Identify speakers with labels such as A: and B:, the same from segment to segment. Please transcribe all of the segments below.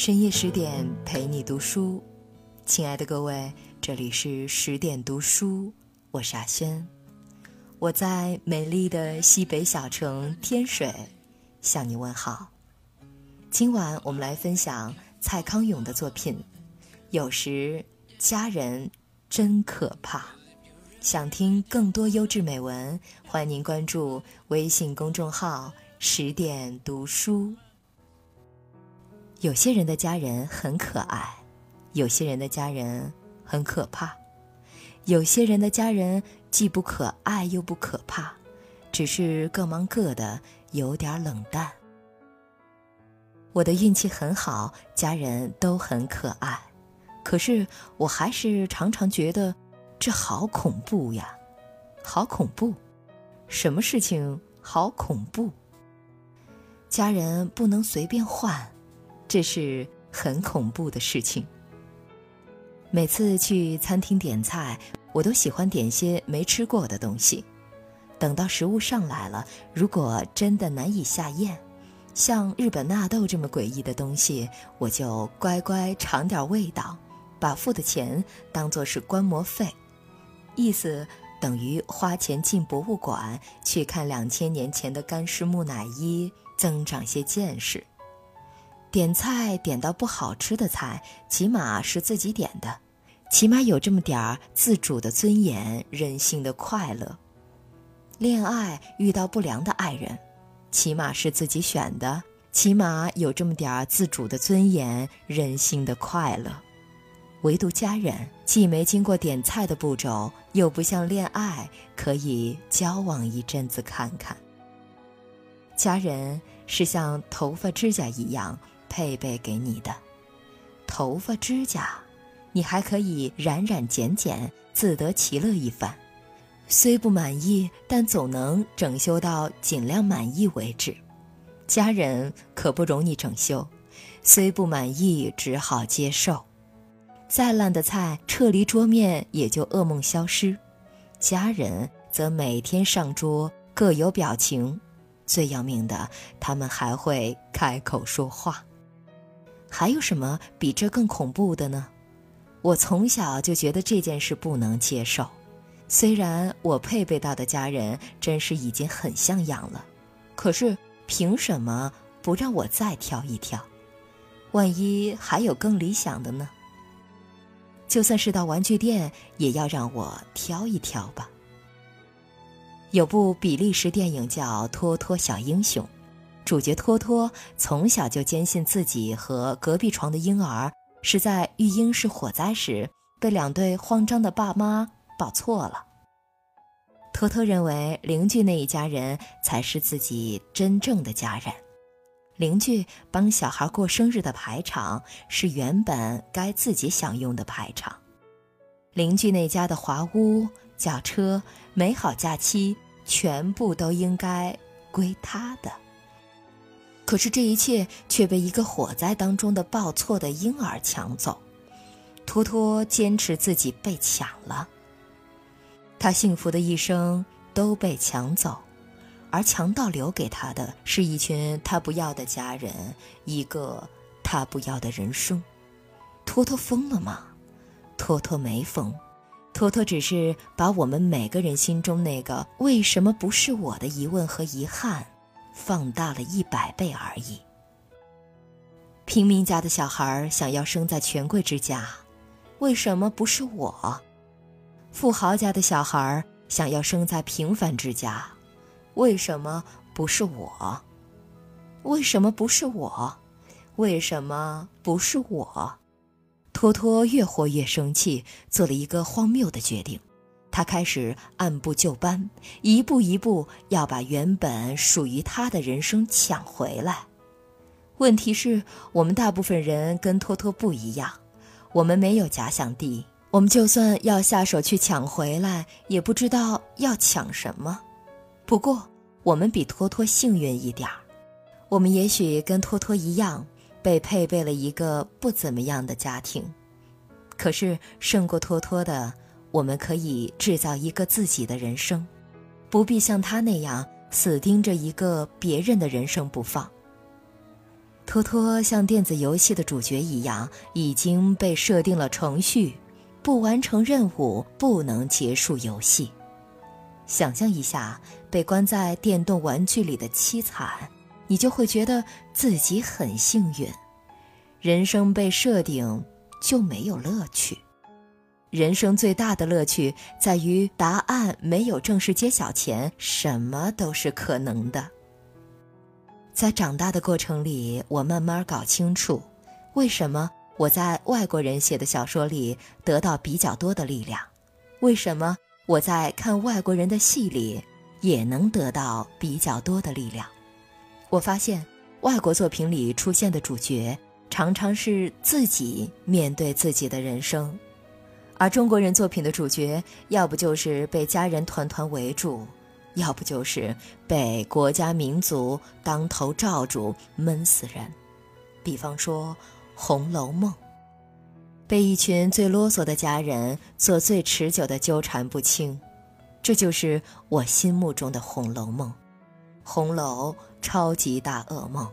A: 深夜十点陪你读书，亲爱的各位，这里是十点读书，我是阿轩，我在美丽的西北小城天水向你问好。今晚我们来分享蔡康永的作品《有时家人真可怕》。想听更多优质美文，欢迎您关注微信公众号“十点读书”。有些人的家人很可爱，有些人的家人很可怕，有些人的家人既不可爱又不可怕，只是各忙各的，有点冷淡。我的运气很好，家人都很可爱，可是我还是常常觉得这好恐怖呀，好恐怖！什么事情好恐怖？家人不能随便换。这是很恐怖的事情。每次去餐厅点菜，我都喜欢点些没吃过的东西。等到食物上来了，如果真的难以下咽，像日本纳豆这么诡异的东西，我就乖乖尝点味道，把付的钱当做是观摩费，意思等于花钱进博物馆去看两千年前的干尸木乃伊，增长些见识。点菜点到不好吃的菜，起码是自己点的，起码有这么点儿自主的尊严、任性的快乐。恋爱遇到不良的爱人，起码是自己选的，起码有这么点儿自主的尊严、任性的快乐。唯独家人，既没经过点菜的步骤，又不像恋爱可以交往一阵子看看。家人是像头发、指甲一样。配备给你的头发、指甲，你还可以染染剪剪，自得其乐一番。虽不满意，但总能整修到尽量满意为止。家人可不容你整修，虽不满意，只好接受。再烂的菜撤离桌面也就噩梦消失，家人则每天上桌各有表情。最要命的，他们还会开口说话。还有什么比这更恐怖的呢？我从小就觉得这件事不能接受。虽然我配备到的家人真是已经很像样了，可是凭什么不让我再挑一挑？万一还有更理想的呢？就算是到玩具店，也要让我挑一挑吧。有部比利时电影叫《托托小英雄》。主角托托从小就坚信自己和隔壁床的婴儿是在育婴室火灾时被两对慌张的爸妈抱错了。托托认为邻居那一家人才是自己真正的家人，邻居帮小孩过生日的排场是原本该自己享用的排场，邻居那家的华屋、轿车、美好假期全部都应该归他的。可是这一切却被一个火灾当中的抱错的婴儿抢走，托托坚持自己被抢了。他幸福的一生都被抢走，而强盗留给他的是一群他不要的家人，一个他不要的人生。托托疯了吗？托托没疯，托托只是把我们每个人心中那个为什么不是我的疑问和遗憾。放大了一百倍而已。平民家的小孩想要生在权贵之家，为什么不是我？富豪家的小孩想要生在平凡之家，为什么不是我？为什么不是我？为什么不是我？托托越活越生气，做了一个荒谬的决定。他开始按部就班，一步一步要把原本属于他的人生抢回来。问题是，我们大部分人跟托托不一样，我们没有假想敌，我们就算要下手去抢回来，也不知道要抢什么。不过，我们比托托幸运一点儿，我们也许跟托托一样，被配备了一个不怎么样的家庭，可是胜过托托的。我们可以制造一个自己的人生，不必像他那样死盯着一个别人的人生不放。托托像电子游戏的主角一样，已经被设定了程序，不完成任务不能结束游戏。想象一下被关在电动玩具里的凄惨，你就会觉得自己很幸运。人生被设定就没有乐趣。人生最大的乐趣在于答案没有正式揭晓前，什么都是可能的。在长大的过程里，我慢慢搞清楚，为什么我在外国人写的小说里得到比较多的力量，为什么我在看外国人的戏里也能得到比较多的力量。我发现，外国作品里出现的主角常常是自己面对自己的人生。而中国人作品的主角，要不就是被家人团团围住，要不就是被国家民族当头罩住闷死人。比方说《红楼梦》，被一群最啰嗦的家人做最持久的纠缠不清，这就是我心目中的《红楼梦》，红楼超级大噩梦。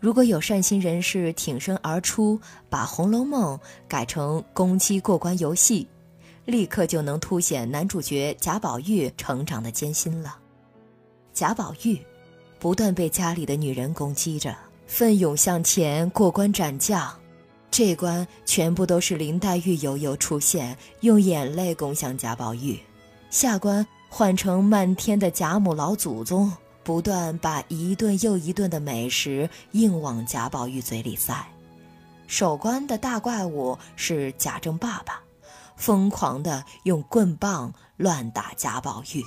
A: 如果有善心人士挺身而出，把《红楼梦》改成攻击过关游戏，立刻就能凸显男主角贾宝玉成长的艰辛了。贾宝玉不断被家里的女人攻击着，奋勇向前过关斩将，这关全部都是林黛玉悠悠出现，用眼泪攻向贾宝玉，下关换成漫天的贾母老祖宗。不断把一顿又一顿的美食硬往贾宝玉嘴里塞，守关的大怪物是贾政爸爸，疯狂的用棍棒乱打贾宝玉。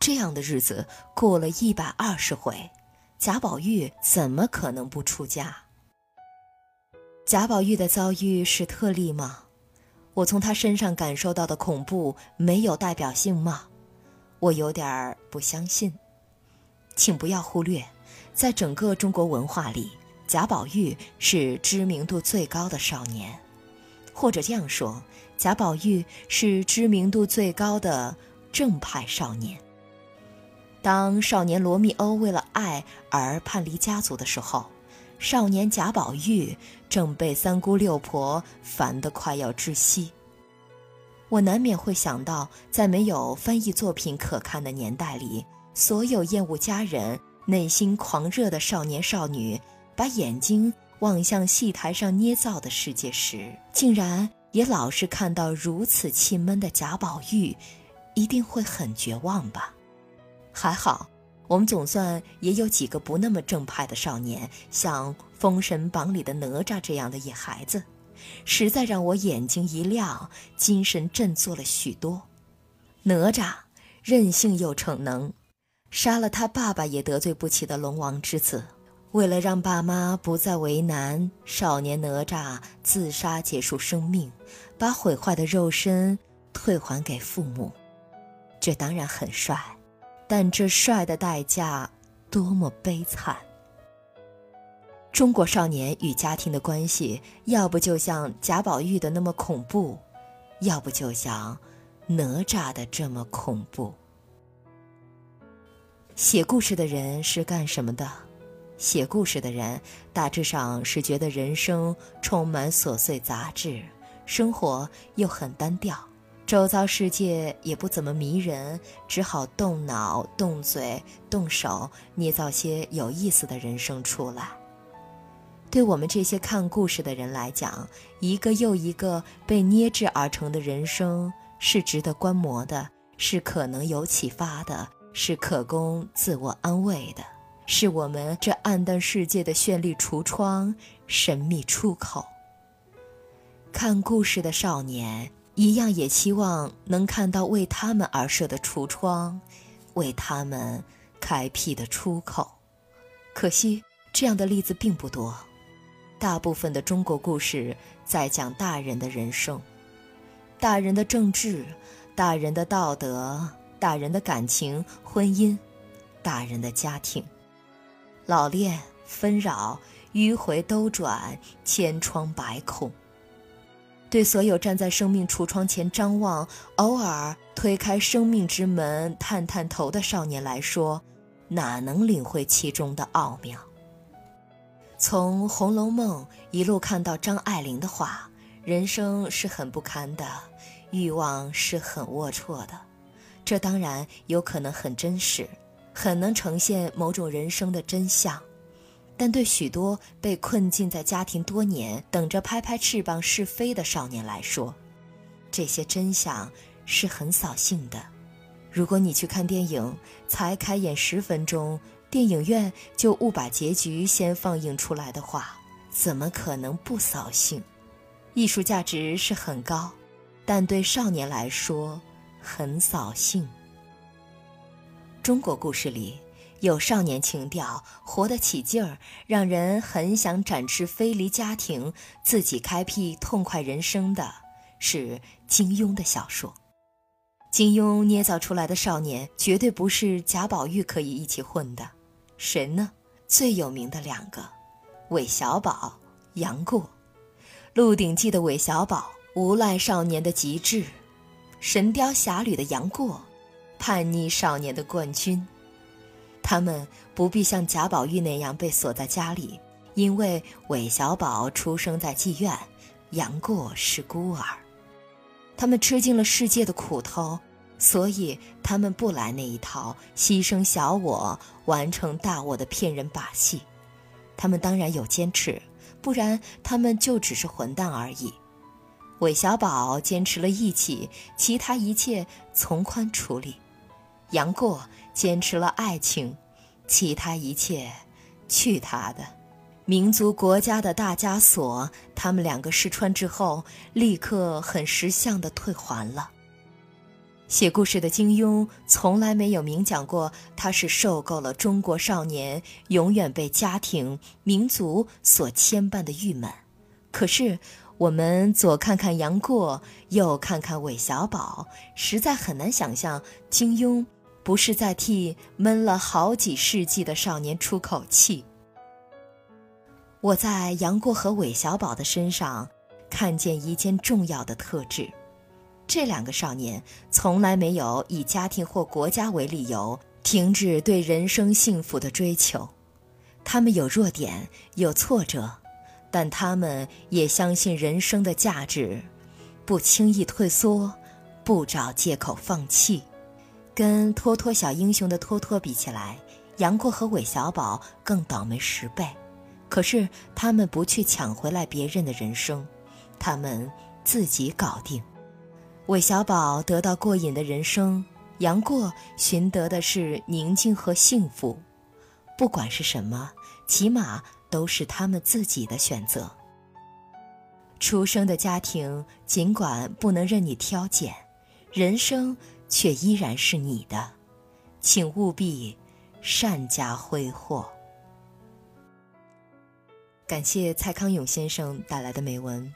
A: 这样的日子过了一百二十回，贾宝玉怎么可能不出家？贾宝玉的遭遇是特例吗？我从他身上感受到的恐怖没有代表性吗？我有点儿不相信。请不要忽略，在整个中国文化里，贾宝玉是知名度最高的少年，或者这样说，贾宝玉是知名度最高的正派少年。当少年罗密欧为了爱而叛离家族的时候，少年贾宝玉正被三姑六婆烦得快要窒息。我难免会想到，在没有翻译作品可看的年代里。所有厌恶家人、内心狂热的少年少女，把眼睛望向戏台上捏造的世界时，竟然也老是看到如此气闷的贾宝玉，一定会很绝望吧？还好，我们总算也有几个不那么正派的少年，像《封神榜》里的哪吒这样的野孩子，实在让我眼睛一亮，精神振作了许多。哪吒任性又逞能。杀了他爸爸也得罪不起的龙王之子，为了让爸妈不再为难，少年哪吒自杀结束生命，把毁坏的肉身退还给父母。这当然很帅，但这帅的代价多么悲惨！中国少年与家庭的关系，要不就像贾宝玉的那么恐怖，要不就像哪吒的这么恐怖。写故事的人是干什么的？写故事的人大致上是觉得人生充满琐碎杂质，生活又很单调，周遭世界也不怎么迷人，只好动脑、动嘴、动手，捏造些有意思的人生出来。对我们这些看故事的人来讲，一个又一个被捏制而成的人生是值得观摩的，是可能有启发的。是可供自我安慰的，是我们这暗淡世界的绚丽橱窗、神秘出口。看故事的少年一样，也期望能看到为他们而设的橱窗，为他们开辟的出口。可惜，这样的例子并不多。大部分的中国故事在讲大人的人生，大人的政治，大人的道德。大人的感情、婚姻，大人的家庭，老练、纷扰、迂回兜转、千疮百孔。对所有站在生命橱窗前张望、偶尔推开生命之门探探头的少年来说，哪能领会其中的奥妙？从《红楼梦》一路看到张爱玲的话，人生是很不堪的，欲望是很龌龊的。这当然有可能很真实，很能呈现某种人生的真相。但对许多被困禁在家庭多年、等着拍拍翅膀试飞的少年来说，这些真相是很扫兴的。如果你去看电影，才开演十分钟，电影院就误把结局先放映出来的话，怎么可能不扫兴？艺术价值是很高，但对少年来说很扫兴。中国故事里。有少年情调，活得起劲儿，让人很想展翅飞离家庭，自己开辟痛快人生的，是金庸的小说。金庸捏造出来的少年，绝对不是贾宝玉可以一起混的。谁呢？最有名的两个，韦小宝、杨过，《鹿鼎记》的韦小宝，无赖少年的极致；《神雕侠侣》的杨过，叛逆少年的冠军。他们不必像贾宝玉那样被锁在家里，因为韦小宝出生在妓院，杨过是孤儿。他们吃尽了世界的苦头，所以他们不来那一套牺牲小我完成大我的骗人把戏。他们当然有坚持，不然他们就只是混蛋而已。韦小宝坚持了义气，其他一切从宽处理。杨过。坚持了爱情，其他一切，去他的！民族国家的大枷锁，他们两个试穿之后，立刻很识相的退还了。写故事的金庸从来没有明讲过，他是受够了中国少年永远被家庭、民族所牵绊的郁闷。可是，我们左看看杨过，右看看韦小宝，实在很难想象金庸。不是在替闷了好几世纪的少年出口气。我在杨过和韦小宝的身上看见一件重要的特质：这两个少年从来没有以家庭或国家为理由停止对人生幸福的追求。他们有弱点，有挫折，但他们也相信人生的价值，不轻易退缩，不找借口放弃。跟托托小英雄的托托比起来，杨过和韦小宝更倒霉十倍。可是他们不去抢回来别人的人生，他们自己搞定。韦小宝得到过瘾的人生，杨过寻得的是宁静和幸福。不管是什么，起码都是他们自己的选择。出生的家庭尽管不能任你挑拣，人生。却依然是你的，请务必善加挥霍。感谢蔡康永先生带来的美文。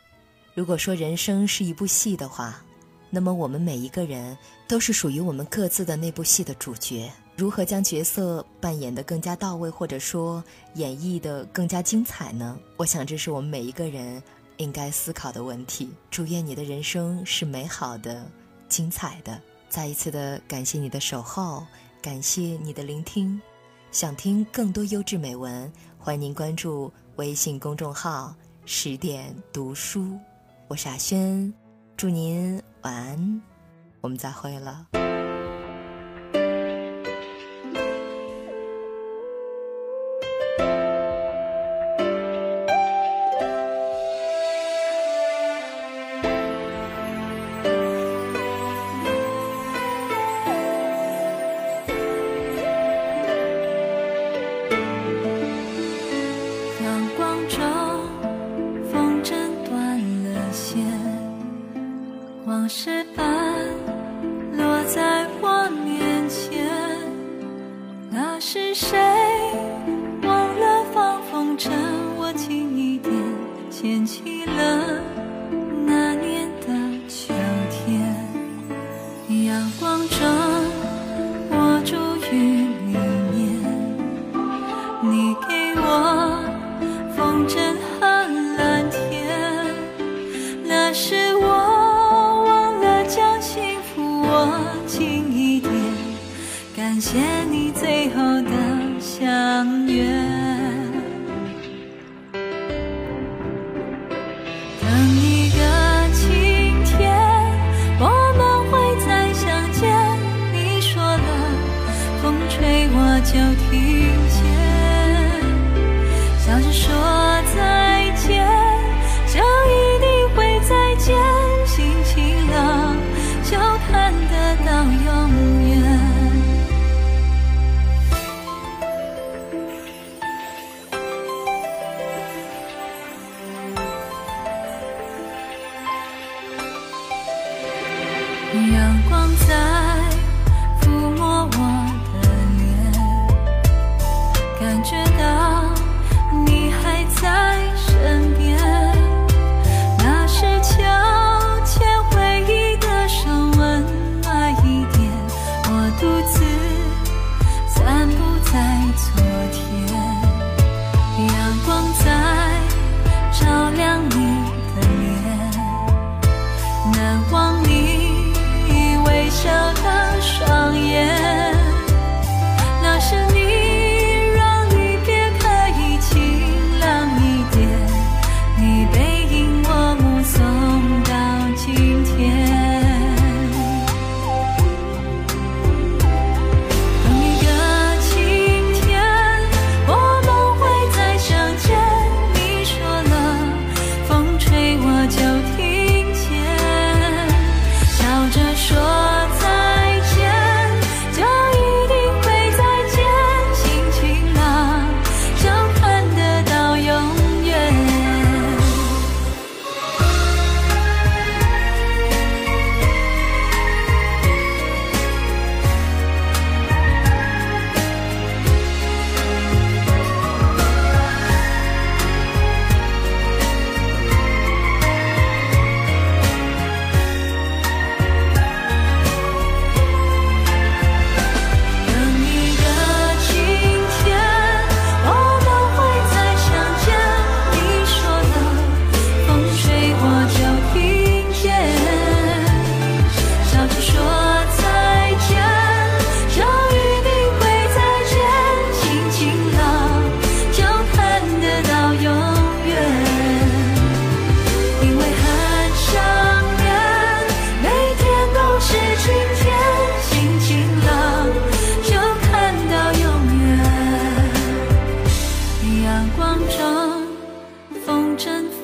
A: 如果说人生是一部戏的话，那么我们每一个人都是属于我们各自的那部戏的主角。如何将角色扮演得更加到位，或者说演绎得更加精彩呢？我想这是我们每一个人应该思考的问题。祝愿你的人生是美好的、精彩的。再一次的感谢你的守候，感谢你的聆听。想听更多优质美文，欢迎您关注微信公众号“十点读书”。我是阿轩，祝您晚安，我们再会了。
B: 是。近一点感谢你最后的相约。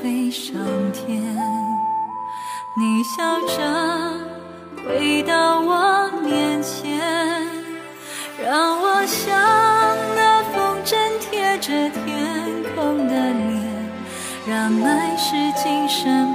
B: 飞上天你笑着回到我面前让我像那风筝贴着天空的脸让爱是今生